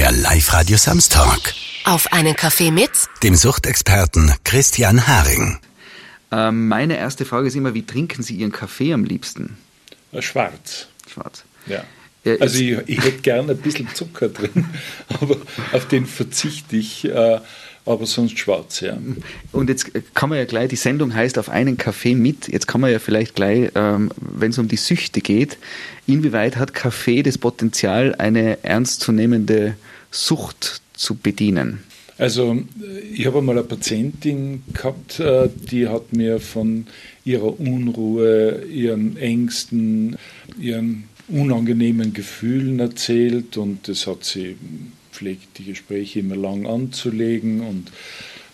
Der Live-Radio Samstag. Auf einen Kaffee mit Dem Suchtexperten Christian Haring. Ähm, meine erste Frage ist immer, wie trinken Sie Ihren Kaffee am liebsten? Äh, Schwarz. Schwarz. Ja. Äh, Also ich, ich hätte gerne ein bisschen Zucker drin, aber auf den verzichte ich, äh, aber sonst schwarz, ja. Und jetzt kann man ja gleich, die Sendung heißt auf einen Kaffee mit. Jetzt kann man ja vielleicht gleich, ähm, wenn es um die Süchte geht, inwieweit hat Kaffee das Potenzial, eine ernstzunehmende Sucht zu bedienen? Also ich habe einmal eine Patientin gehabt, äh, die hat mir von ihrer Unruhe, ihren Ängsten, ihren unangenehmen Gefühlen erzählt und das hat sie pflegt die Gespräche immer lang anzulegen und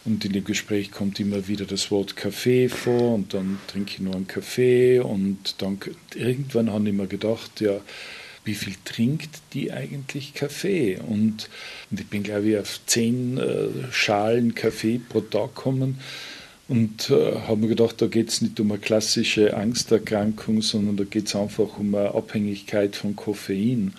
und in dem Gespräch kommt immer wieder das Wort Kaffee vor und dann trinke ich nur einen Kaffee und dann irgendwann habe ich mir gedacht, ja, wie viel trinkt die eigentlich Kaffee? Und, und ich bin, glaube ich, auf zehn äh, Schalen Kaffee pro Tag gekommen und äh, habe mir gedacht, da geht es nicht um eine klassische Angsterkrankung, sondern da geht es einfach um eine Abhängigkeit von Koffein.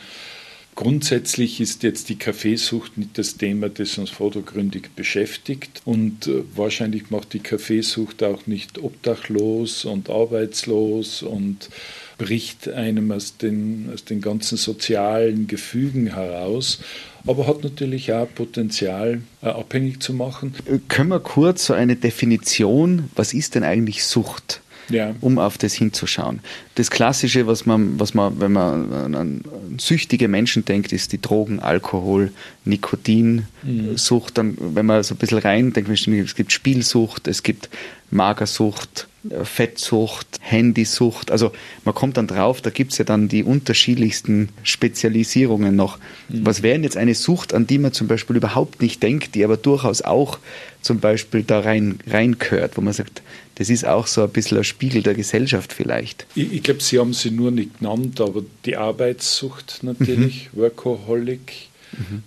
Grundsätzlich ist jetzt die Kaffeesucht nicht das Thema, das uns vordergründig beschäftigt. Und äh, wahrscheinlich macht die Kaffeesucht auch nicht obdachlos und arbeitslos und bricht einem aus den, aus den ganzen sozialen Gefügen heraus, aber hat natürlich auch Potenzial, äh, abhängig zu machen. Können wir kurz so eine Definition, was ist denn eigentlich Sucht? Ja. um auf das hinzuschauen. Das Klassische, was man, was man, wenn man an, süchtige Menschen denkt, ist die Drogen, Alkohol, Nikotin, Sucht. Dann, wenn man so ein bisschen rein denkt, es gibt Spielsucht, es gibt Magersucht, Fettsucht, Handysucht. Also man kommt dann drauf, da gibt es ja dann die unterschiedlichsten Spezialisierungen noch. Was wäre denn jetzt eine Sucht, an die man zum Beispiel überhaupt nicht denkt, die aber durchaus auch zum Beispiel da rein reingehört, wo man sagt, das ist auch so ein bisschen ein Spiegel der Gesellschaft vielleicht. Ich, ich glaube, Sie haben sie nur nicht genannt, aber die Arbeitssucht natürlich, Workaholic,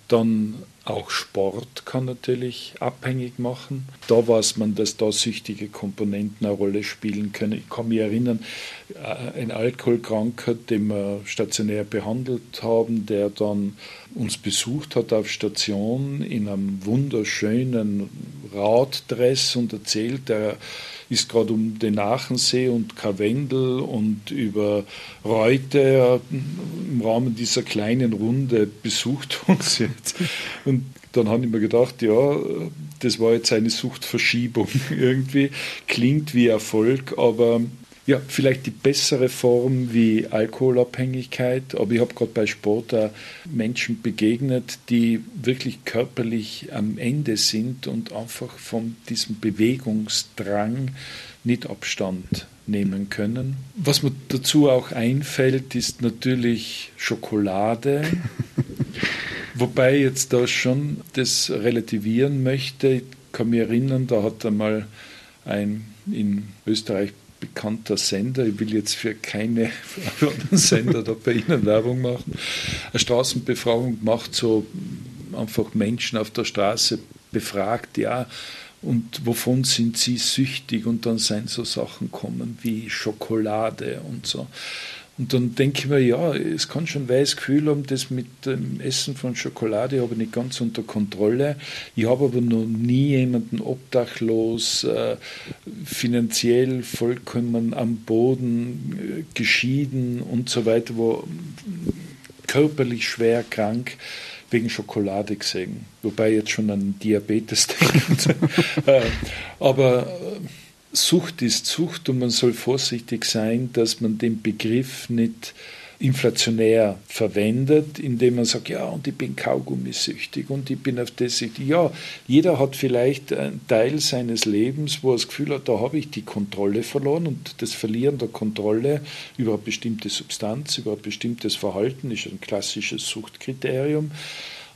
dann auch Sport kann natürlich abhängig machen. Da weiß man, dass da süchtige Komponenten eine Rolle spielen können. Ich kann mich erinnern, äh, ein Alkoholkranker, den wir stationär behandelt haben, der dann uns besucht hat auf Station in einem wunderschönen Raddress und erzählt, er ist gerade um den Aachensee und Karwendel und über Reute im Rahmen dieser kleinen Runde besucht uns jetzt. Und dann habe ich mir gedacht, ja, das war jetzt eine Suchtverschiebung irgendwie. Klingt wie Erfolg, aber ja, vielleicht die bessere Form wie Alkoholabhängigkeit, aber ich habe gerade bei Sport auch Menschen begegnet, die wirklich körperlich am Ende sind und einfach von diesem Bewegungsdrang nicht Abstand nehmen können. Was mir dazu auch einfällt, ist natürlich Schokolade. Wobei ich jetzt da schon das relativieren möchte. Ich kann mich erinnern, da hat einmal ein in Österreich bekannter Sender, ich will jetzt für keine Sender da bei Ihnen Werbung machen, eine Straßenbefragung gemacht, so einfach Menschen auf der Straße befragt, ja, und wovon sind sie süchtig? Und dann seien so Sachen kommen wie Schokolade und so. Und dann denke ich mir, ja, es kann schon weißes Gefühl haben, das mit dem Essen von Schokolade habe ich nicht ganz unter Kontrolle. Ich habe aber noch nie jemanden obdachlos, äh, finanziell vollkommen am Boden, äh, geschieden und so weiter, wo körperlich schwer krank wegen Schokolade gesehen. Wobei jetzt schon an Diabetes denkt. Äh, aber äh, Sucht ist Sucht und man soll vorsichtig sein, dass man den Begriff nicht inflationär verwendet, indem man sagt, ja, und ich bin kaugummisüchtig und ich bin auf das süchtig. Ja, jeder hat vielleicht einen Teil seines Lebens, wo er das Gefühl hat, da habe ich die Kontrolle verloren und das Verlieren der Kontrolle über eine bestimmte Substanz, über ein bestimmtes Verhalten ist ein klassisches Suchtkriterium.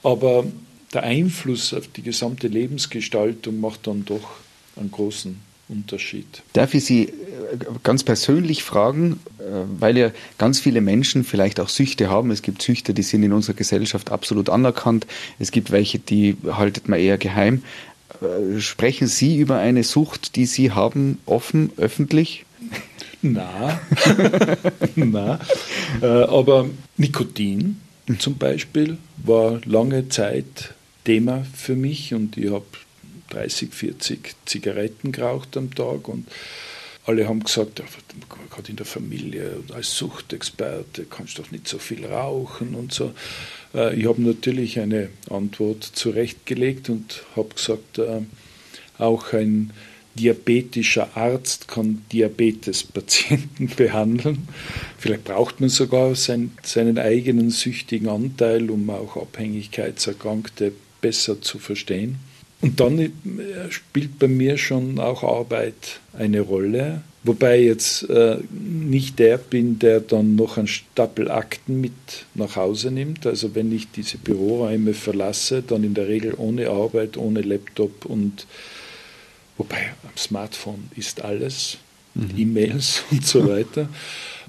Aber der Einfluss auf die gesamte Lebensgestaltung macht dann doch einen großen Unterschied. Darf ich Sie äh, ganz persönlich fragen, äh, weil ja ganz viele Menschen vielleicht auch Süchte haben. Es gibt Süchte, die sind in unserer Gesellschaft absolut anerkannt. Es gibt welche, die haltet man eher geheim. Äh, Sprechen Sie über eine Sucht, die Sie haben, offen, öffentlich? Na, na. Aber Nikotin mhm. zum Beispiel war lange Zeit Thema für mich und ich habe 30, 40 Zigaretten geraucht am Tag und alle haben gesagt, gerade in der Familie als Suchtexperte kannst du doch nicht so viel rauchen und so. Äh, ich habe natürlich eine Antwort zurechtgelegt und habe gesagt, äh, auch ein diabetischer Arzt kann Diabetespatienten behandeln. Vielleicht braucht man sogar sein, seinen eigenen süchtigen Anteil, um auch Abhängigkeitserkrankte besser zu verstehen. Und dann äh, spielt bei mir schon auch Arbeit eine Rolle. Wobei ich jetzt äh, nicht der bin, der dann noch einen Stapel Akten mit nach Hause nimmt. Also wenn ich diese Büroräume verlasse, dann in der Regel ohne Arbeit, ohne Laptop und wobei am Smartphone ist alles, mhm. E-Mails und so weiter.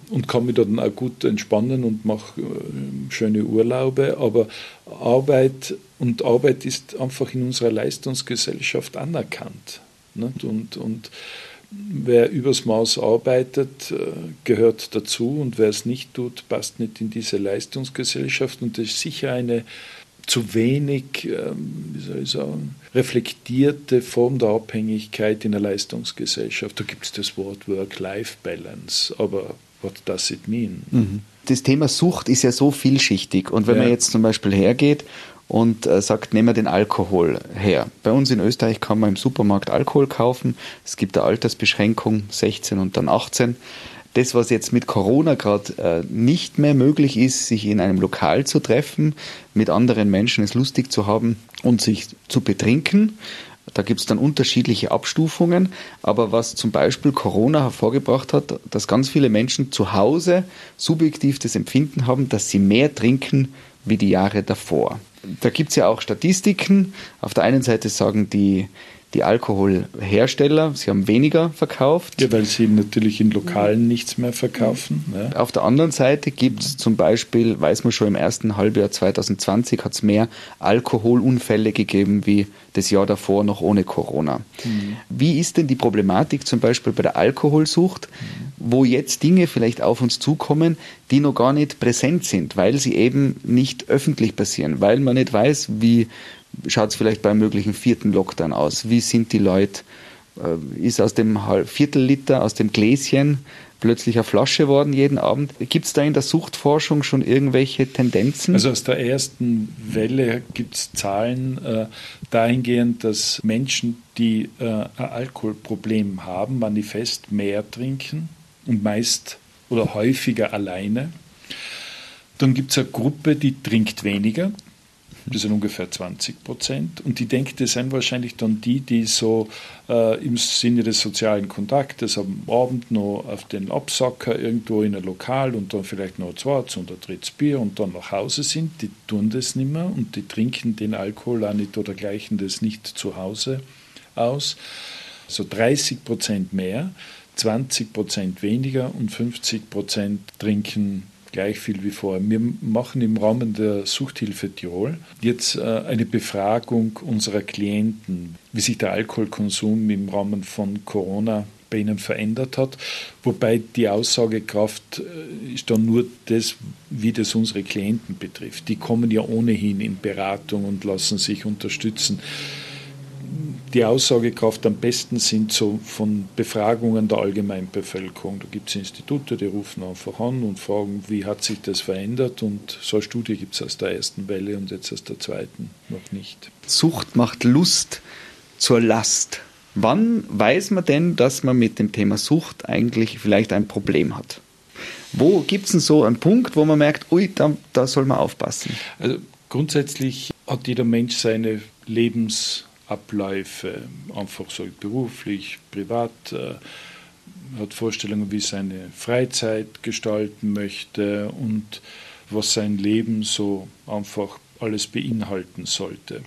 Und kann mich dann auch gut entspannen und mache äh, schöne Urlaube. Aber Arbeit und Arbeit ist einfach in unserer Leistungsgesellschaft anerkannt. Und, und wer übers Maß arbeitet, äh, gehört dazu und wer es nicht tut, passt nicht in diese Leistungsgesellschaft. Und das ist sicher eine zu wenig, ähm, wie soll ich sagen, reflektierte Form der Abhängigkeit in der Leistungsgesellschaft. Da gibt es das Wort Work-Life-Balance, aber what does it mean? Mhm. Das Thema Sucht ist ja so vielschichtig und wenn ja. man jetzt zum Beispiel hergeht und äh, sagt, nehmen wir den Alkohol her. Bei uns in Österreich kann man im Supermarkt Alkohol kaufen. Es gibt eine Altersbeschränkung, 16 und dann 18 das, was jetzt mit Corona gerade äh, nicht mehr möglich ist, sich in einem Lokal zu treffen, mit anderen Menschen es lustig zu haben und sich zu betrinken. Da gibt es dann unterschiedliche Abstufungen. Aber was zum Beispiel Corona hervorgebracht hat, dass ganz viele Menschen zu Hause subjektiv das Empfinden haben, dass sie mehr trinken wie die Jahre davor. Da gibt es ja auch Statistiken. Auf der einen Seite sagen die die Alkoholhersteller, sie haben weniger verkauft. Ja, weil sie natürlich in Lokalen nichts mehr verkaufen. Ja. Auf der anderen Seite gibt es zum Beispiel, weiß man schon im ersten Halbjahr 2020 hat es mehr Alkoholunfälle gegeben wie das Jahr davor noch ohne Corona. Mhm. Wie ist denn die Problematik zum Beispiel bei der Alkoholsucht, mhm. wo jetzt Dinge vielleicht auf uns zukommen, die noch gar nicht präsent sind, weil sie eben nicht öffentlich passieren, weil man nicht weiß, wie schaut es vielleicht beim möglichen vierten Lockdown aus? Wie sind die Leute? Äh, ist aus dem Viertelliter, aus dem Gläschen plötzlich eine Flasche worden jeden Abend. Gibt es da in der Suchtforschung schon irgendwelche Tendenzen? Also aus der ersten Welle gibt es Zahlen äh, dahingehend, dass Menschen, die äh, ein Alkoholproblem haben, manifest mehr trinken und meist oder häufiger alleine. Dann gibt es eine Gruppe, die trinkt weniger. Das sind ungefähr 20 Prozent. Und die denke, das sind wahrscheinlich dann die, die so äh, im Sinne des sozialen Kontaktes am Abend noch auf den Absacker irgendwo in ein Lokal und dann vielleicht noch ein zweites oder drittes Bier und dann nach Hause sind. Die tun das nicht mehr und die trinken den Alkohol auch nicht oder gleichen das nicht zu Hause aus. So 30 Prozent mehr, 20 Prozent weniger und 50 Prozent trinken gleich viel wie vorher. Wir machen im Rahmen der Suchthilfe Tirol jetzt äh, eine Befragung unserer Klienten, wie sich der Alkoholkonsum im Rahmen von Corona bei ihnen verändert hat. Wobei die Aussagekraft äh, ist dann nur das, wie das unsere Klienten betrifft. Die kommen ja ohnehin in Beratung und lassen sich unterstützen die Aussagekraft am besten sind so von Befragungen der Allgemeinbevölkerung. Da gibt es Institute, die rufen einfach an und fragen, wie hat sich das verändert. Und so eine Studie gibt es aus der ersten Welle und jetzt aus der zweiten noch nicht. Sucht macht Lust zur Last. Wann weiß man denn, dass man mit dem Thema Sucht eigentlich vielleicht ein Problem hat? Wo gibt es denn so einen Punkt, wo man merkt, ui, da, da soll man aufpassen? Also grundsätzlich hat jeder Mensch seine Lebens- Abläufe, einfach so beruflich, privat, äh, hat Vorstellungen, wie seine Freizeit gestalten möchte und was sein Leben so einfach alles beinhalten sollte.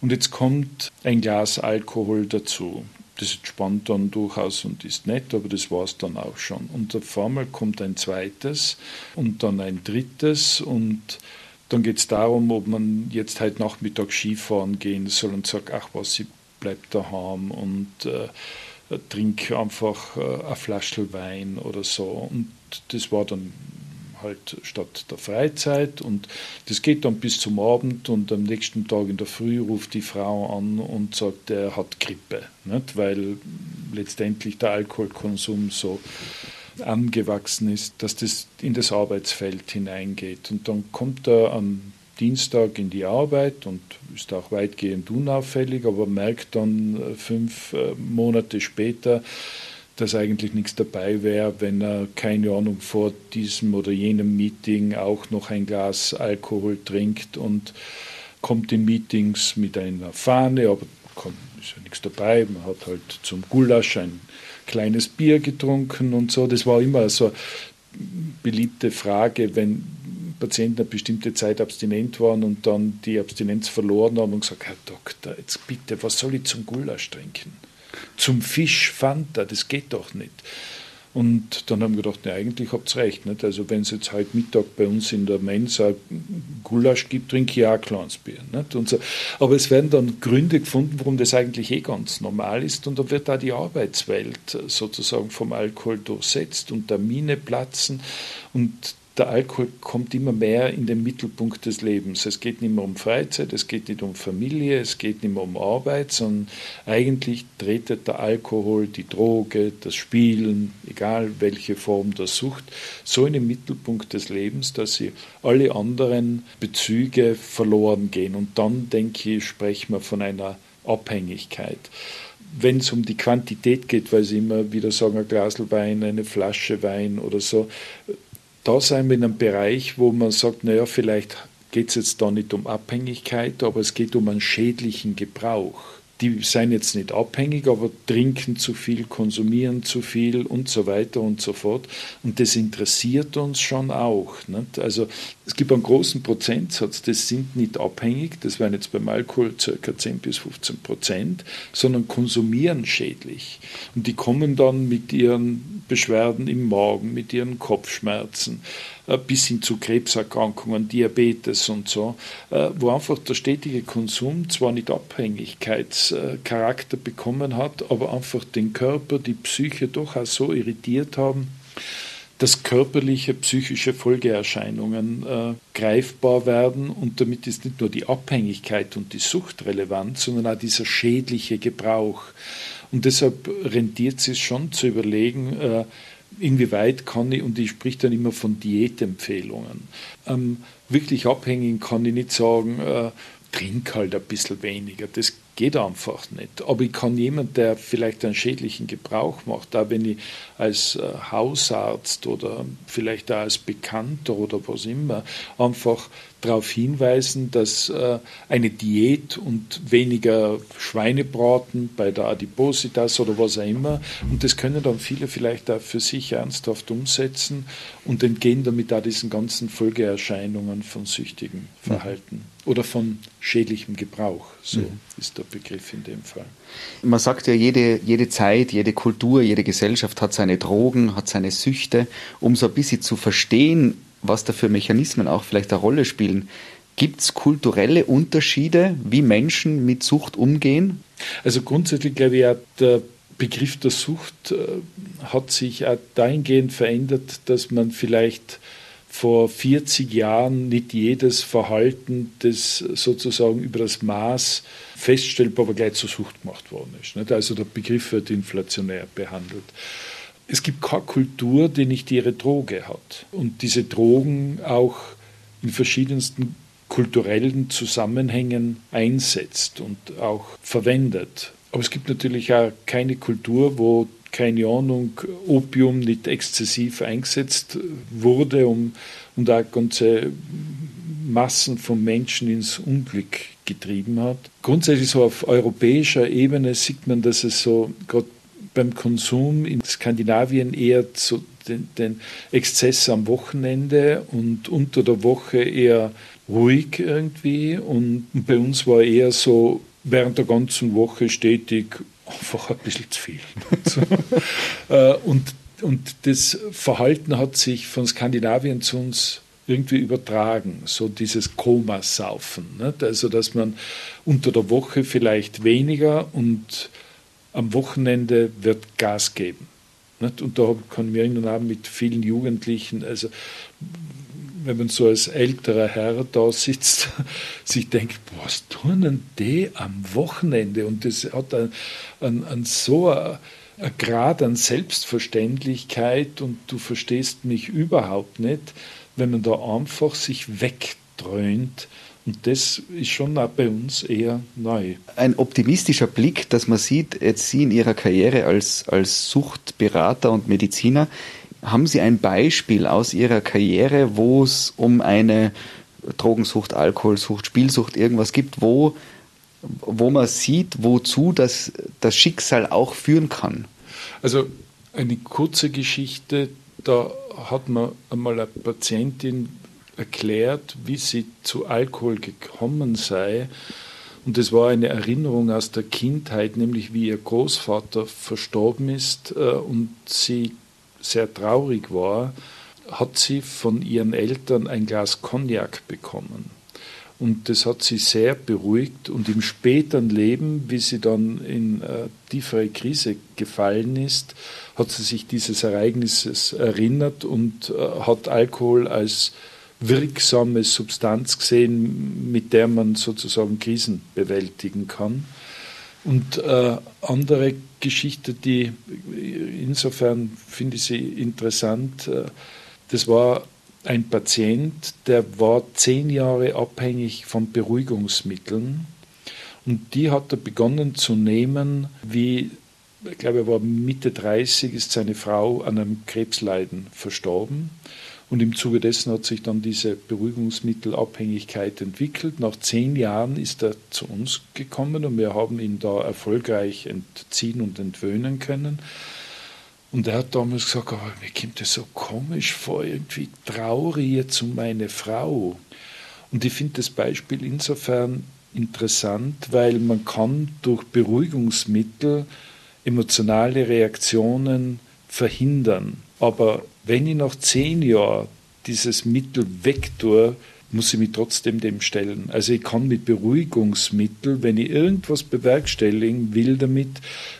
Und jetzt kommt ein Glas Alkohol dazu. Das entspannt dann durchaus und ist nett, aber das war es dann auch schon. Und auf einmal kommt ein zweites und dann ein drittes und dann geht es darum, ob man jetzt halt Nachmittag Skifahren gehen soll und sagt, ach was, ich bleib daheim und äh, trink einfach äh, ein Flaschel Wein oder so. Und das war dann halt statt der Freizeit und das geht dann bis zum Abend und am nächsten Tag in der Früh ruft die Frau an und sagt, er hat Grippe, nicht? weil letztendlich der Alkoholkonsum so angewachsen ist, dass das in das Arbeitsfeld hineingeht. Und dann kommt er am Dienstag in die Arbeit und ist auch weitgehend unauffällig, aber merkt dann äh, fünf äh, Monate später, dass eigentlich nichts dabei wäre, wenn er, keine Ahnung, vor diesem oder jenem Meeting auch noch ein Glas Alkohol trinkt und kommt in Meetings mit einer Fahne, aber ist ja nichts dabei. Man hat halt zum Gulasch ein kleines Bier getrunken und so. Das war immer so eine beliebte Frage, wenn Patienten eine bestimmte Zeit abstinent waren und dann die Abstinenz verloren haben und gesagt, Herr Doktor, jetzt bitte, was soll ich zum Gulasch trinken? Zum Fisch Fanta, das geht doch nicht. Und dann haben wir gedacht, ne, eigentlich habt ihr recht. Nicht? Also wenn es jetzt heute Mittag bei uns in der Mensa Gulasch gibt, trinke ich auch ein. Nicht? Und so. Aber es werden dann Gründe gefunden, warum das eigentlich eh ganz normal ist. Und da wird da die Arbeitswelt sozusagen vom Alkohol durchsetzt und Termine platzen. Und der Alkohol kommt immer mehr in den Mittelpunkt des Lebens. Es geht nicht mehr um Freizeit, es geht nicht um Familie, es geht nicht mehr um Arbeit, sondern eigentlich tretet der Alkohol, die Droge, das Spielen, egal welche Form der Sucht, so in den Mittelpunkt des Lebens, dass sie alle anderen Bezüge verloren gehen. Und dann, denke ich, sprechen wir von einer Abhängigkeit wenn es um die Quantität geht, weil Sie immer wieder sagen, ein Glas Wein, eine Flasche Wein oder so, da sein wir in einem Bereich, wo man sagt, naja, vielleicht geht es jetzt da nicht um Abhängigkeit, aber es geht um einen schädlichen Gebrauch die seien jetzt nicht abhängig, aber trinken zu viel, konsumieren zu viel und so weiter und so fort. Und das interessiert uns schon auch. Nicht? Also es gibt einen großen Prozentsatz, das sind nicht abhängig, das wären jetzt beim Alkohol ca. 10 bis 15 Prozent, sondern konsumieren schädlich. Und die kommen dann mit ihren Beschwerden im Magen, mit ihren Kopfschmerzen, bis hin zu Krebserkrankungen, Diabetes und so, äh, wo einfach der stetige Konsum zwar nicht Abhängigkeitscharakter bekommen hat, aber einfach den Körper, die Psyche doch auch so irritiert haben, dass körperliche, psychische Folgeerscheinungen äh, greifbar werden und damit ist nicht nur die Abhängigkeit und die Sucht relevant, sondern auch dieser schädliche Gebrauch. Und deshalb rentiert es schon zu überlegen, äh, inwieweit kann ich, und ich spreche dann immer von Diätempfehlungen, ähm, wirklich abhängen kann ich nicht sagen, äh, trink halt ein bisschen weniger. Das geht einfach nicht. Aber ich kann jemand, der vielleicht einen schädlichen Gebrauch macht, da wenn ich als äh, Hausarzt oder vielleicht auch als Bekannter oder was immer, einfach darauf hinweisen, dass äh, eine Diät und weniger Schweinebraten bei der Adipositas oder was auch immer, und das können dann viele vielleicht auch für sich ernsthaft umsetzen und entgehen damit auch diesen ganzen Folgeerscheinungen von süchtigem Verhalten mhm. oder von schädlichem Gebrauch. So mhm. ist der Begriff in dem Fall. Man sagt ja, jede, jede Zeit, jede Kultur, jede Gesellschaft hat seine Drogen, hat seine Süchte. Um so ein bisschen zu verstehen, was da für Mechanismen auch vielleicht eine Rolle spielen, gibt es kulturelle Unterschiede, wie Menschen mit Sucht umgehen? Also grundsätzlich glaube ich, der Begriff der Sucht äh, hat sich auch dahingehend verändert, dass man vielleicht vor 40 Jahren nicht jedes Verhalten, das sozusagen über das Maß feststellbar, aber gleich zur Sucht gemacht worden ist. Also der Begriff wird inflationär behandelt. Es gibt keine Kultur, die nicht ihre Droge hat und diese Drogen auch in verschiedensten kulturellen Zusammenhängen einsetzt und auch verwendet. Aber es gibt natürlich auch keine Kultur, wo keine Ahnung, Opium nicht exzessiv eingesetzt wurde um, und auch ganze Massen von Menschen ins Unglück getrieben hat. Grundsätzlich so auf europäischer Ebene sieht man, dass es so gerade beim Konsum in Skandinavien eher so den, den Exzess am Wochenende und unter der Woche eher ruhig irgendwie und bei uns war eher so während der ganzen Woche stetig einfach ein bisschen zu viel. Äh, und, und das Verhalten hat sich von Skandinavien zu uns irgendwie übertragen, so dieses Komasaufen. Nicht? Also, dass man unter der Woche vielleicht weniger und am Wochenende wird Gas geben. Und da kann ich mich auch mit vielen Jugendlichen, also wenn man so als älterer Herr da sitzt, sich denkt, was tun denn die am Wochenende? Und das hat an, an, an so ein Grad an Selbstverständlichkeit und du verstehst mich überhaupt nicht, wenn man da einfach sich wegdröhnt. Und das ist schon auch bei uns eher neu. Ein optimistischer Blick, dass man sieht, jetzt Sie in Ihrer Karriere als, als Suchtberater und Mediziner, haben Sie ein Beispiel aus Ihrer Karriere, wo es um eine Drogensucht, Alkoholsucht, Spielsucht, irgendwas gibt, wo, wo man sieht, wozu das, das Schicksal auch führen kann? Also eine kurze Geschichte, da hat mir einmal eine Patientin erklärt, wie sie zu Alkohol gekommen sei. Und das war eine Erinnerung aus der Kindheit, nämlich wie ihr Großvater verstorben ist äh, und sie sehr traurig war, hat sie von ihren Eltern ein Glas Cognac bekommen. Und das hat sie sehr beruhigt. Und im späteren Leben, wie sie dann in äh, tiefere Krise gefallen ist, hat sie sich dieses Ereignisses erinnert und äh, hat Alkohol als wirksame Substanz gesehen, mit der man sozusagen Krisen bewältigen kann. Und äh, andere Geschichte, die insofern finde ich sie interessant, äh, das war ein Patient, der war zehn Jahre abhängig von Beruhigungsmitteln und die hat er begonnen zu nehmen, wie, ich glaube, er war Mitte 30, ist seine Frau an einem Krebsleiden verstorben. Und im Zuge dessen hat sich dann diese Beruhigungsmittelabhängigkeit entwickelt. Nach zehn Jahren ist er zu uns gekommen und wir haben ihn da erfolgreich entziehen und entwöhnen können. Und er hat damals gesagt, oh, mir kommt das so komisch vor, irgendwie traurig jetzt um meine Frau. Und ich finde das Beispiel insofern interessant, weil man kann durch Beruhigungsmittel emotionale Reaktionen verhindern. Aber wenn ich nach zehn Jahren dieses Mittel wegtue, muss ich mich trotzdem dem stellen. Also ich kann mit Beruhigungsmittel, wenn ich irgendwas bewerkstelligen will damit,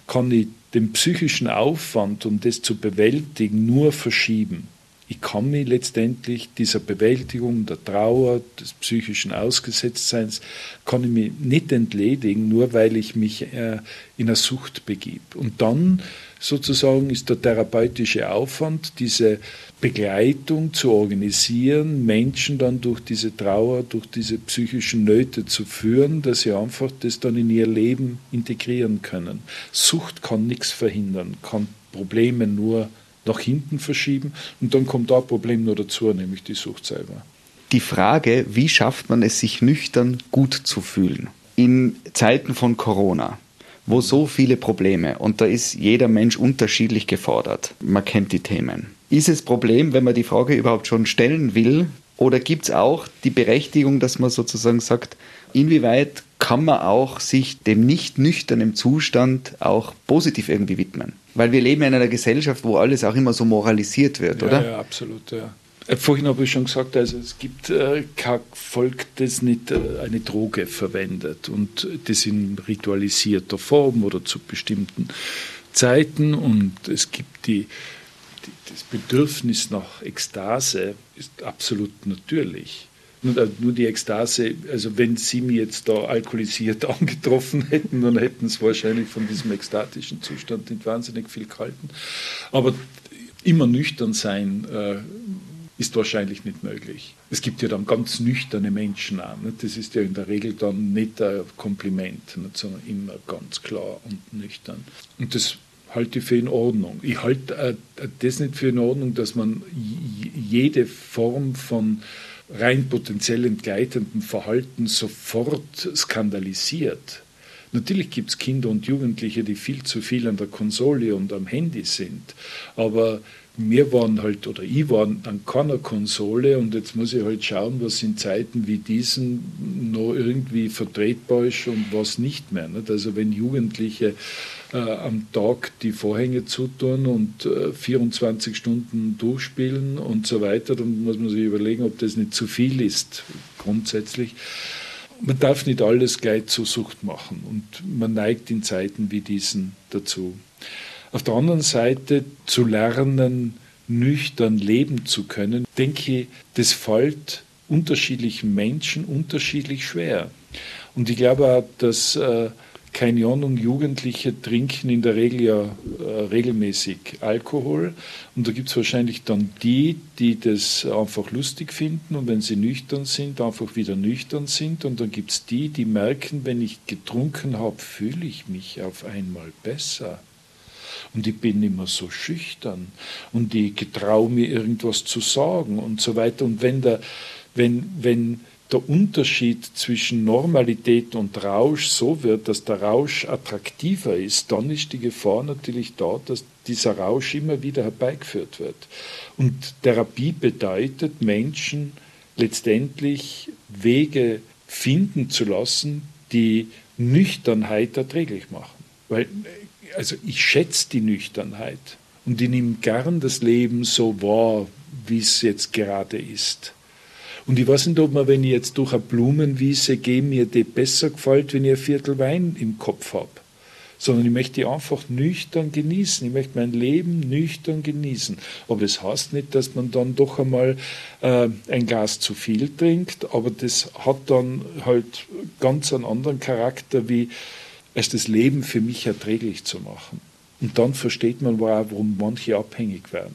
kann ich den psychischen Aufwand, um das zu bewältigen, nur verschieben. Ich kann mich letztendlich dieser Bewältigung der Trauer, des psychischen Ausgesetztseins, kann ich mich nicht entledigen, nur weil ich mich äh, in eine Sucht begib. Und dann sozusagen ist der therapeutische Aufwand, diese Begleitung zu organisieren, Menschen dann durch diese Trauer, durch diese psychischen Nöte zu führen, dass sie einfach das dann in ihr Leben integrieren können. Sucht kann nichts verhindern, kann Probleme nur nach hinten verschieben und dann kommt da ein Problem nur dazu, nämlich die Sucht selber. Die Frage, wie schafft man es, sich nüchtern gut zu fühlen? In Zeiten von Corona wo so viele Probleme und da ist jeder Mensch unterschiedlich gefordert. Man kennt die Themen. Ist es Problem, wenn man die Frage überhaupt schon stellen will? Oder gibt es auch die Berechtigung, dass man sozusagen sagt, inwieweit kann man auch sich dem nicht nüchternen Zustand auch positiv irgendwie widmen? Weil wir leben in einer Gesellschaft, wo alles auch immer so moralisiert wird, ja, oder? Ja, absolut, ja. Äh, vorhin habe ich schon gesagt, also es gibt äh, kein Volk, das nicht äh, eine Droge verwendet und das in ritualisierter Form oder zu bestimmten Zeiten und es gibt die, die das Bedürfnis nach Ekstase ist absolut natürlich. Nur, nur, die Ekstase, also wenn Sie mich jetzt da alkoholisiert angetroffen hätten, dann hätten Sie wahrscheinlich von diesem ekstatischen Zustand nicht wahnsinnig viel gehalten. Aber immer nüchtern sein äh, ist wahrscheinlich nicht möglich. Es gibt ja dann ganz nüchterne Menschen an. Nicht? Das ist ja in der Regel dann nicht ein Kompliment, nicht? sondern immer ganz klar und nüchtern. Und das halte ich für in Ordnung. Ich halte äh, das nicht für in Ordnung, dass man jede Form von rein potenziell entgleitendem Verhalten sofort skandalisiert. Natürlich gibt es Kinder und Jugendliche, die viel zu viel an der Konsole und am Handy sind, aber wir waren halt, oder ich war an keiner Konsole und jetzt muss ich halt schauen, was in Zeiten wie diesen noch irgendwie vertretbar ist und was nicht mehr. Nicht? Also wenn Jugendliche äh, am Tag die Vorhänge zutun und äh, 24 Stunden durchspielen und so weiter, dann muss man sich überlegen, ob das nicht zu viel ist, grundsätzlich. Man darf nicht alles gleich zur Sucht machen und man neigt in Zeiten wie diesen dazu. Auf der anderen Seite zu lernen, nüchtern leben zu können, denke ich, das fällt unterschiedlichen Menschen unterschiedlich schwer. Und ich glaube auch, dass äh, keine Ahnung, Jugendliche trinken in der Regel ja äh, regelmäßig Alkohol. Und da gibt es wahrscheinlich dann die, die das einfach lustig finden und wenn sie nüchtern sind, einfach wieder nüchtern sind. Und dann gibt es die, die merken, wenn ich getrunken habe, fühle ich mich auf einmal besser. Und ich bin immer so schüchtern und ich getraue mir irgendwas zu sagen und so weiter. Und wenn, der, wenn, wenn der Unterschied zwischen Normalität und Rausch so wird, dass der Rausch attraktiver ist, dann ist die Gefahr natürlich da, dass dieser Rausch immer wieder herbeigeführt wird. Und Therapie bedeutet, Menschen letztendlich Wege finden zu lassen, die Nüchternheit erträglich machen. Weil, also ich schätze die Nüchternheit und ich nehme gern das Leben so wahr, wie es jetzt gerade ist. Und ich weiß nicht, ob man, wenn ich jetzt durch eine Blumenwiese gehe, mir die besser gefällt, wenn ich ein Viertel Wein im Kopf habe. Sondern ich möchte einfach nüchtern genießen. Ich möchte mein Leben nüchtern genießen. Aber das heißt nicht, dass man dann doch einmal äh, ein Glas zu viel trinkt, aber das hat dann halt ganz einen anderen Charakter, wie es das Leben für mich erträglich zu machen. Und dann versteht man, warum manche abhängig werden.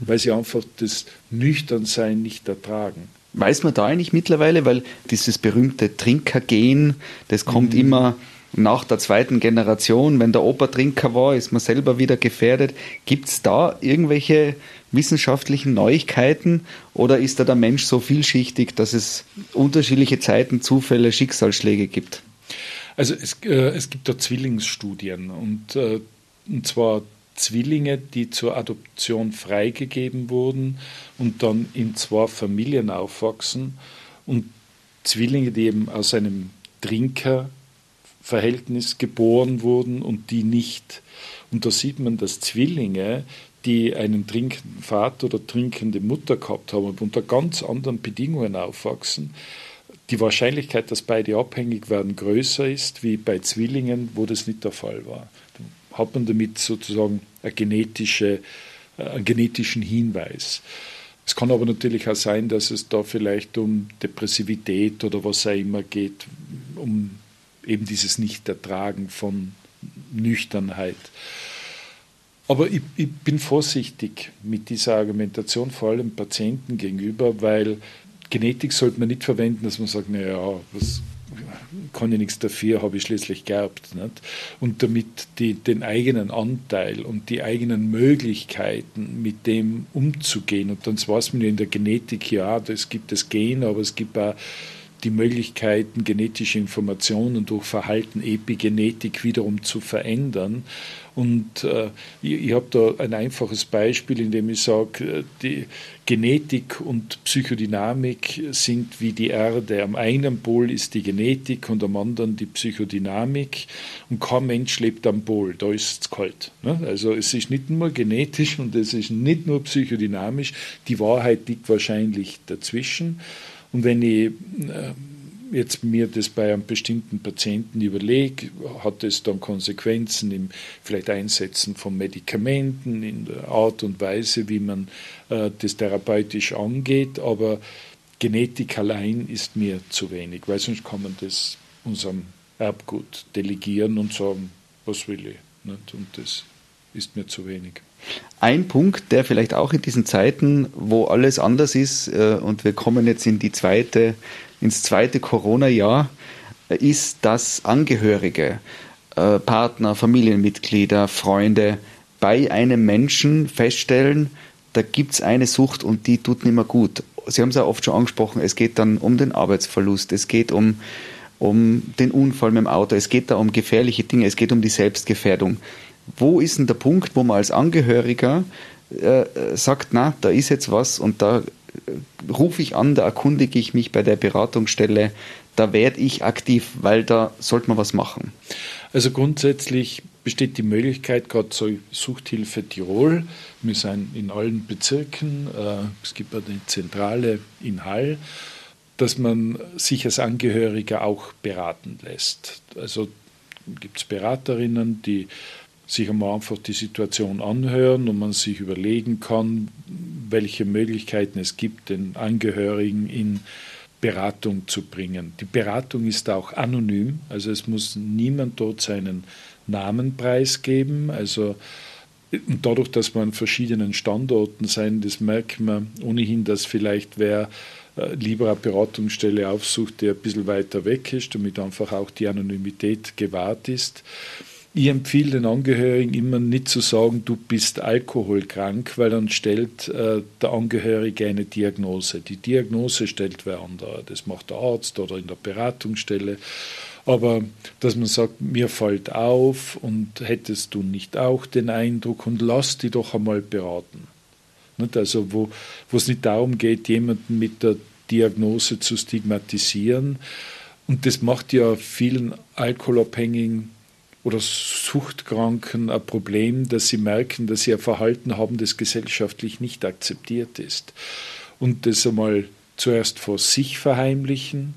Weil sie einfach das Nüchternsein nicht ertragen. Weiß man da eigentlich mittlerweile, weil dieses berühmte Trinkergehen, das kommt mhm. immer nach der zweiten Generation. Wenn der Opa Trinker war, ist man selber wieder gefährdet. Gibt es da irgendwelche wissenschaftlichen Neuigkeiten oder ist da der Mensch so vielschichtig, dass es unterschiedliche Zeiten, Zufälle, Schicksalsschläge gibt? Also es, äh, es gibt da Zwillingsstudien und, äh, und zwar Zwillinge, die zur Adoption freigegeben wurden und dann in zwei Familien aufwachsen und Zwillinge, die eben aus einem Trinkerverhältnis geboren wurden und die nicht. Und da sieht man, dass Zwillinge, die einen trinkenden Vater oder trinkende Mutter gehabt haben und unter ganz anderen Bedingungen aufwachsen, die Wahrscheinlichkeit, dass beide abhängig werden, größer ist wie bei Zwillingen, wo das nicht der Fall war hat man damit sozusagen eine genetische, äh, einen genetischen Hinweis. Es kann aber natürlich auch sein, dass es da vielleicht um Depressivität oder was auch immer geht, um eben dieses Nichtertragen von Nüchternheit. Aber ich, ich, bin vorsichtig mit dieser Argumentation, vor allem Patienten gegenüber, weil Genetik sollte man nicht verwenden, dass man sagt, naja, was kann ich nichts dafür, habe ich schließlich geerbt. Nicht? Und damit die, den eigenen Anteil und die eigenen Möglichkeiten mit dem umzugehen. Und dann weiß man ja in der Genetik, ja, es gibt das Gen, aber es gibt auch die Möglichkeiten, genetische Informationen durch Verhalten, Epigenetik wiederum zu verändern. Und äh, ich, ich habe da ein einfaches Beispiel, in dem ich sage, äh, die Genetik und Psychodynamik sind wie die Erde. Am einen Pol ist die Genetik und am anderen die Psychodynamik. Und kein Mensch lebt am Pol, da ist es kalt. Ne? Also es ist nicht nur genetisch und es ist nicht nur psychodynamisch. Die Wahrheit liegt wahrscheinlich dazwischen. Und wenn ich äh, jetzt mir das bei einem bestimmten Patienten überlege, hat es dann Konsequenzen im vielleicht Einsetzen von Medikamenten, in der Art und Weise, wie man äh, das therapeutisch angeht, aber Genetik allein ist mir zu wenig, weil sonst kann man das unserem Erbgut delegieren und sagen, was will ich. Und das ist mir zu wenig. Ein Punkt, der vielleicht auch in diesen Zeiten, wo alles anders ist, äh, und wir kommen jetzt in die zweite, ins zweite Corona-Jahr, äh, ist, dass Angehörige, äh, Partner, Familienmitglieder, Freunde bei einem Menschen feststellen, da gibt es eine Sucht und die tut nicht mehr gut. Sie haben es ja oft schon angesprochen, es geht dann um den Arbeitsverlust, es geht um, um den Unfall mit dem Auto, es geht da um gefährliche Dinge, es geht um die Selbstgefährdung wo ist denn der Punkt, wo man als Angehöriger äh, sagt, na, da ist jetzt was und da äh, rufe ich an, da erkundige ich mich bei der Beratungsstelle, da werde ich aktiv, weil da sollte man was machen. Also grundsätzlich besteht die Möglichkeit, gerade so Suchthilfe Tirol, wir sind in allen Bezirken, äh, es gibt eine Zentrale in Hall, dass man sich als Angehöriger auch beraten lässt. Also gibt es Beraterinnen, die sich einmal einfach die Situation anhören und man sich überlegen kann, welche Möglichkeiten es gibt, den Angehörigen in Beratung zu bringen. Die Beratung ist auch anonym, also es muss niemand dort seinen Namen preisgeben. Also dadurch, dass wir an verschiedenen Standorten sein, das merkt man ohnehin, dass vielleicht wer äh, lieber eine Beratungsstelle aufsucht, der ein bisschen weiter weg ist, damit einfach auch die Anonymität gewahrt ist. Ich empfehle den Angehörigen immer nicht zu sagen, du bist alkoholkrank, weil dann stellt äh, der Angehörige eine Diagnose. Die Diagnose stellt wer anderer. Das macht der Arzt oder in der Beratungsstelle. Aber dass man sagt, mir fällt auf und hättest du nicht auch den Eindruck und lass die doch einmal beraten. Nicht? Also wo, wo es nicht darum geht, jemanden mit der Diagnose zu stigmatisieren. Und das macht ja vielen Alkoholabhängigen oder Suchtkranken ein Problem, dass sie merken, dass sie ein Verhalten haben, das gesellschaftlich nicht akzeptiert ist. Und das einmal zuerst vor sich verheimlichen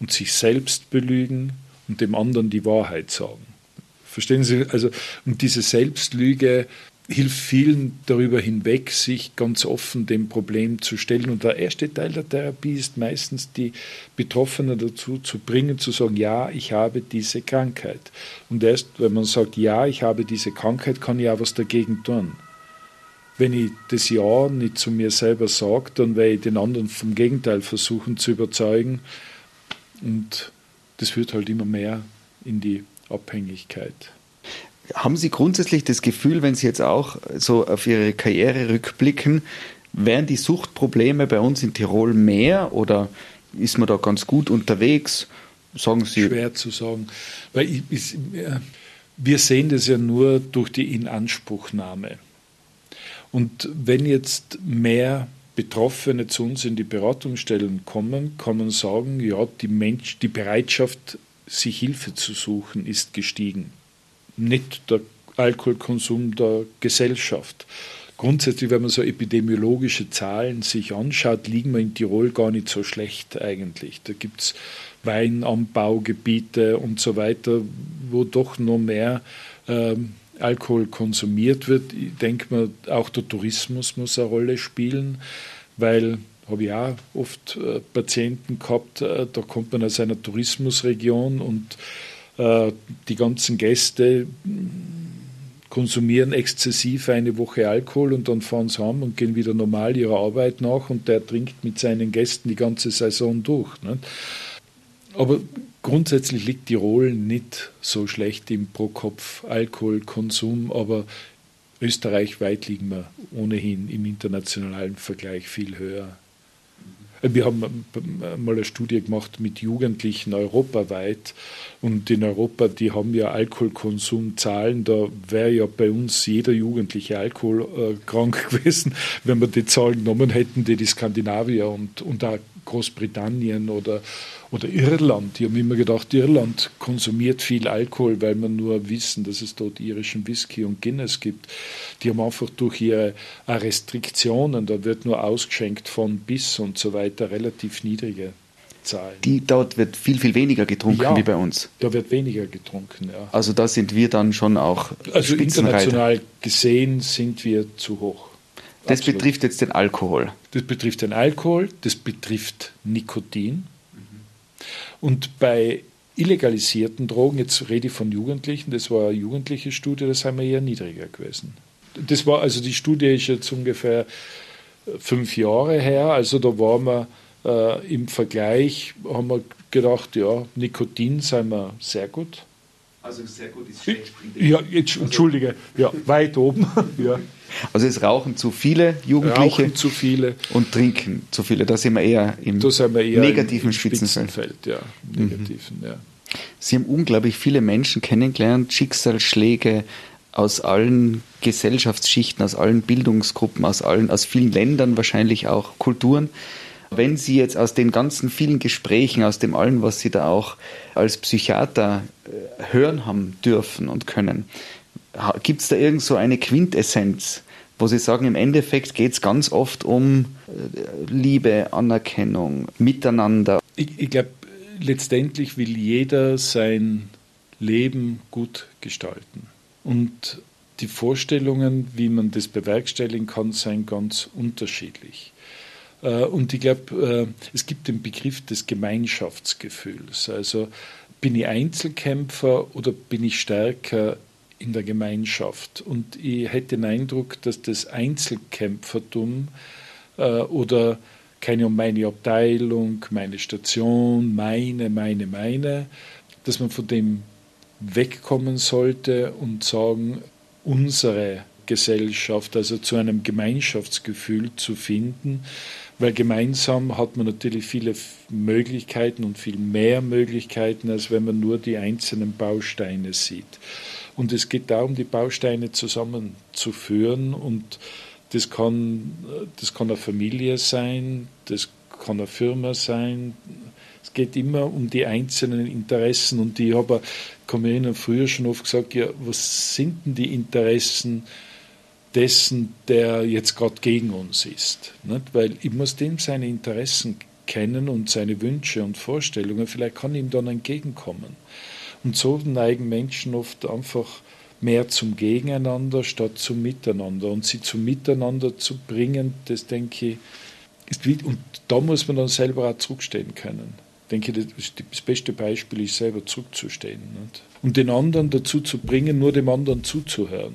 und sich selbst belügen und dem anderen die Wahrheit sagen. Verstehen Sie? Also, und diese Selbstlüge hilft vielen darüber hinweg, sich ganz offen dem Problem zu stellen. Und der erste Teil der Therapie ist meistens die Betroffenen dazu zu bringen, zu sagen, ja, ich habe diese Krankheit. Und erst, wenn man sagt, ja, ich habe diese Krankheit, kann ich auch was dagegen tun. Wenn ich das Ja nicht zu mir selber sage, dann werde ich den anderen vom Gegenteil versuchen zu überzeugen. Und das führt halt immer mehr in die Abhängigkeit. Haben Sie grundsätzlich das Gefühl, wenn Sie jetzt auch so auf Ihre Karriere rückblicken, wären die Suchtprobleme bei uns in Tirol mehr oder ist man da ganz gut unterwegs? Sagen Sie. Schwer zu sagen. Weil ich, ich, wir sehen das ja nur durch die Inanspruchnahme. Und wenn jetzt mehr Betroffene zu uns in die Beratungsstellen kommen, kann man sagen, ja, die, Mensch, die Bereitschaft, sich Hilfe zu suchen, ist gestiegen nicht der Alkoholkonsum der Gesellschaft. Grundsätzlich, wenn man so epidemiologische Zahlen sich anschaut, liegen wir in Tirol gar nicht so schlecht eigentlich. Da gibt es Weinanbaugebiete und so weiter, wo doch noch mehr ähm, Alkohol konsumiert wird. Ich denke mal, auch der Tourismus muss eine Rolle spielen, weil habe ich auch oft äh, Patienten gehabt, äh, da kommt man aus einer Tourismusregion und die ganzen Gäste konsumieren exzessiv eine Woche Alkohol und dann fahren sie heim und gehen wieder normal ihrer Arbeit nach und der trinkt mit seinen Gästen die ganze Saison durch. Nicht? Aber grundsätzlich liegt Tirol nicht so schlecht im Pro-Kopf-Alkoholkonsum, aber österreichweit liegen wir ohnehin im internationalen Vergleich viel höher. Wir haben mal eine Studie gemacht mit Jugendlichen europaweit. Und in Europa, die haben ja Alkoholkonsumzahlen, da wäre ja bei uns jeder Jugendliche alkoholkrank gewesen, wenn wir die Zahlen genommen hätten, die die Skandinavier und, und auch Großbritannien oder oder Irland. Die haben immer gedacht, Irland konsumiert viel Alkohol, weil man nur wissen, dass es dort irischen Whisky und Guinness gibt. Die haben einfach durch ihre Restriktionen, da wird nur ausgeschenkt von bis und so weiter, relativ niedrige Zahlen. Die, dort wird viel, viel weniger getrunken ja, wie bei uns. Da wird weniger getrunken, ja. Also da sind wir dann schon auch Also international gesehen sind wir zu hoch. Das Absolut. betrifft jetzt den Alkohol. Das betrifft den Alkohol, das betrifft Nikotin. Und bei illegalisierten Drogen, jetzt rede ich von Jugendlichen, das war eine jugendliche Studie, das haben wir eher niedriger gewesen. Das war, also die Studie ist jetzt ungefähr fünf Jahre her, also da waren wir äh, im Vergleich, haben wir gedacht, ja, Nikotin seien wir sehr gut. Also sehr gut ist schlecht. Ja, jetzt, entschuldige, ja, weit oben. ja. Also es rauchen zu viele Jugendliche rauchen zu viele. und trinken zu viele. Da sind wir eher im wir eher negativen im, Spitzenfeld. Ja, negativen, mhm. ja. Sie haben unglaublich viele Menschen kennengelernt, Schicksalsschläge aus allen Gesellschaftsschichten, aus allen Bildungsgruppen, aus allen, aus vielen Ländern wahrscheinlich auch Kulturen. Wenn Sie jetzt aus den ganzen vielen Gesprächen, aus dem allen, was Sie da auch als Psychiater äh, hören haben dürfen und können, gibt es da irgend so eine Quintessenz, wo Sie sagen, im Endeffekt geht es ganz oft um äh, Liebe, Anerkennung, Miteinander? Ich, ich glaube, letztendlich will jeder sein Leben gut gestalten. Und die Vorstellungen, wie man das bewerkstelligen kann, sind ganz unterschiedlich. Äh, und ich glaube, äh, es gibt den Begriff des Gemeinschaftsgefühls. Also bin ich Einzelkämpfer oder bin ich stärker in der Gemeinschaft? Und ich hätte den Eindruck, dass das Einzelkämpfertum äh, oder keine um meine Abteilung, meine Station, meine, meine, meine, dass man von dem wegkommen sollte und sagen, unsere Gesellschaft, also zu einem Gemeinschaftsgefühl zu finden, weil gemeinsam hat man natürlich viele Möglichkeiten und viel mehr Möglichkeiten, als wenn man nur die einzelnen Bausteine sieht. Und es geht darum, die Bausteine zusammenzuführen und das kann, das kann eine Familie sein, das kann eine Firma sein. Es geht immer um die einzelnen Interessen und ich habe, kann mich erinnern, früher schon oft gesagt, ja, was sind denn die Interessen dessen, der jetzt gerade gegen uns ist. Nicht? Weil ich muss dem seine Interessen kennen und seine Wünsche und Vorstellungen, vielleicht kann ihm dann entgegenkommen. Und so neigen Menschen oft einfach mehr zum Gegeneinander statt zum Miteinander. Und sie zum Miteinander zu bringen, das denke ich, ist wie, und da muss man dann selber auch zurückstehen können. Ich denke, das beste Beispiel ist selber zurückzustehen. Nicht? Und den anderen dazu zu bringen, nur dem anderen zuzuhören.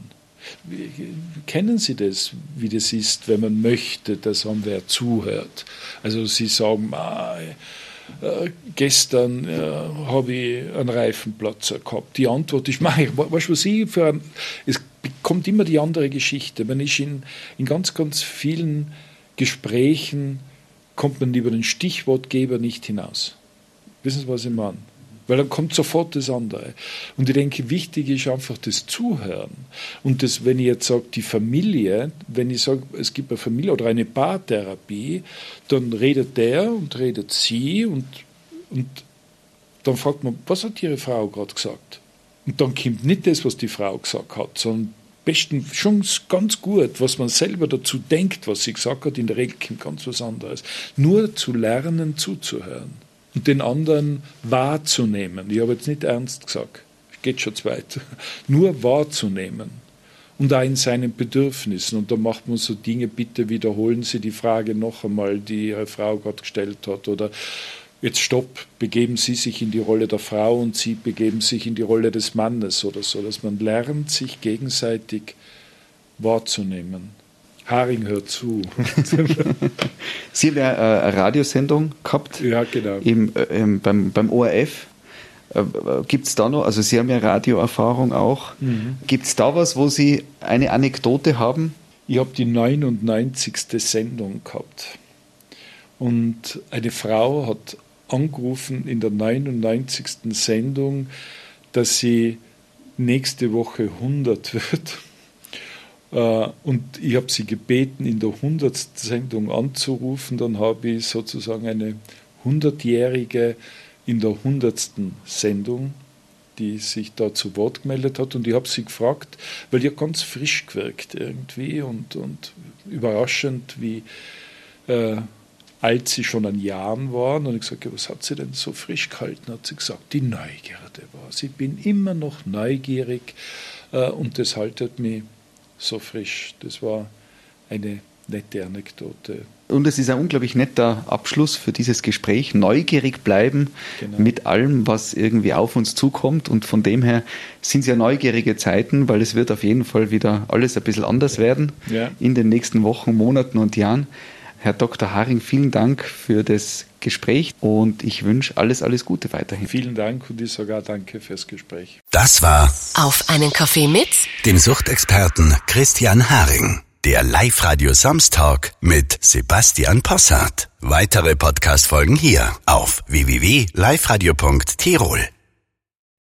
Kennen Sie das, wie das ist, wenn man möchte, dass einem wer zuhört? Also Sie sagen, ah, äh, gestern äh, habe ich einen Reifenplatzer gehabt. Die Antwort ist, mach ich, weißt du, was ich für ein, es kommt immer die andere Geschichte. Man ist in, in ganz, ganz vielen Gesprächen, kommt man über den Stichwortgeber nicht hinaus. Wissen Sie, was ich meine? Weil dann kommt sofort das andere. Und ich denke, wichtig ist einfach das Zuhören. Und das, wenn ich jetzt sage, die Familie, wenn ich sage, es gibt eine Familie oder eine Paartherapie, dann redet der und redet sie und, und dann fragt man, was hat Ihre Frau gerade gesagt? Und dann kommt nicht das, was die Frau gesagt hat, sondern besten schon ganz gut, was man selber dazu denkt, was sie gesagt hat. In der Regel kommt ganz was anderes. Nur zu lernen, zuzuhören und den anderen wahrzunehmen. Ich habe jetzt nicht ernst gesagt, geht schon zu weit. Nur wahrzunehmen und auch in seinen Bedürfnissen. Und da macht man so Dinge, bitte wiederholen Sie die Frage noch einmal, die Ihre Frau gerade gestellt hat. Oder jetzt stopp, begeben Sie sich in die Rolle der Frau und Sie begeben sich in die Rolle des Mannes oder so, dass man lernt, sich gegenseitig wahrzunehmen. Haring hört zu. Sie haben ja äh, eine Radiosendung gehabt. Ja, genau. Im, äh, beim, beim ORF. Äh, Gibt es da noch, also Sie haben ja Radioerfahrung auch. Mhm. Gibt es da was, wo Sie eine Anekdote haben? Ich habe die 99. Sendung gehabt. Und eine Frau hat angerufen in der 99. Sendung, dass sie nächste Woche 100 wird. Äh, und ich habe sie gebeten, in der 100. Sendung anzurufen. Dann habe ich sozusagen eine 100-Jährige in der 100. Sendung, die sich da zu Wort gemeldet hat. Und ich habe sie gefragt, weil die ganz frisch gewirkt irgendwie und, und überraschend, wie äh, alt sie schon an Jahren waren. Und ich gesagt, was hat sie denn so frisch gehalten? Hat sie gesagt, die Neugierde war. Sie bin immer noch neugierig äh, und das haltet mich so frisch. Das war eine nette Anekdote. Und es ist ein unglaublich netter Abschluss für dieses Gespräch. Neugierig bleiben genau. mit allem, was irgendwie auf uns zukommt. Und von dem her sind es ja neugierige Zeiten, weil es wird auf jeden Fall wieder alles ein bisschen anders werden ja. in den nächsten Wochen, Monaten und Jahren. Herr Dr. Haring, vielen Dank für das Gespräch und ich wünsche alles, alles Gute weiterhin. Vielen Dank und ich sogar danke fürs Gespräch. Das war Auf einen Kaffee mit dem Suchtexperten Christian Haring. Der Live-Radio Samstag mit Sebastian Possart. Weitere Podcast-Folgen hier auf www.liveradio.tirol.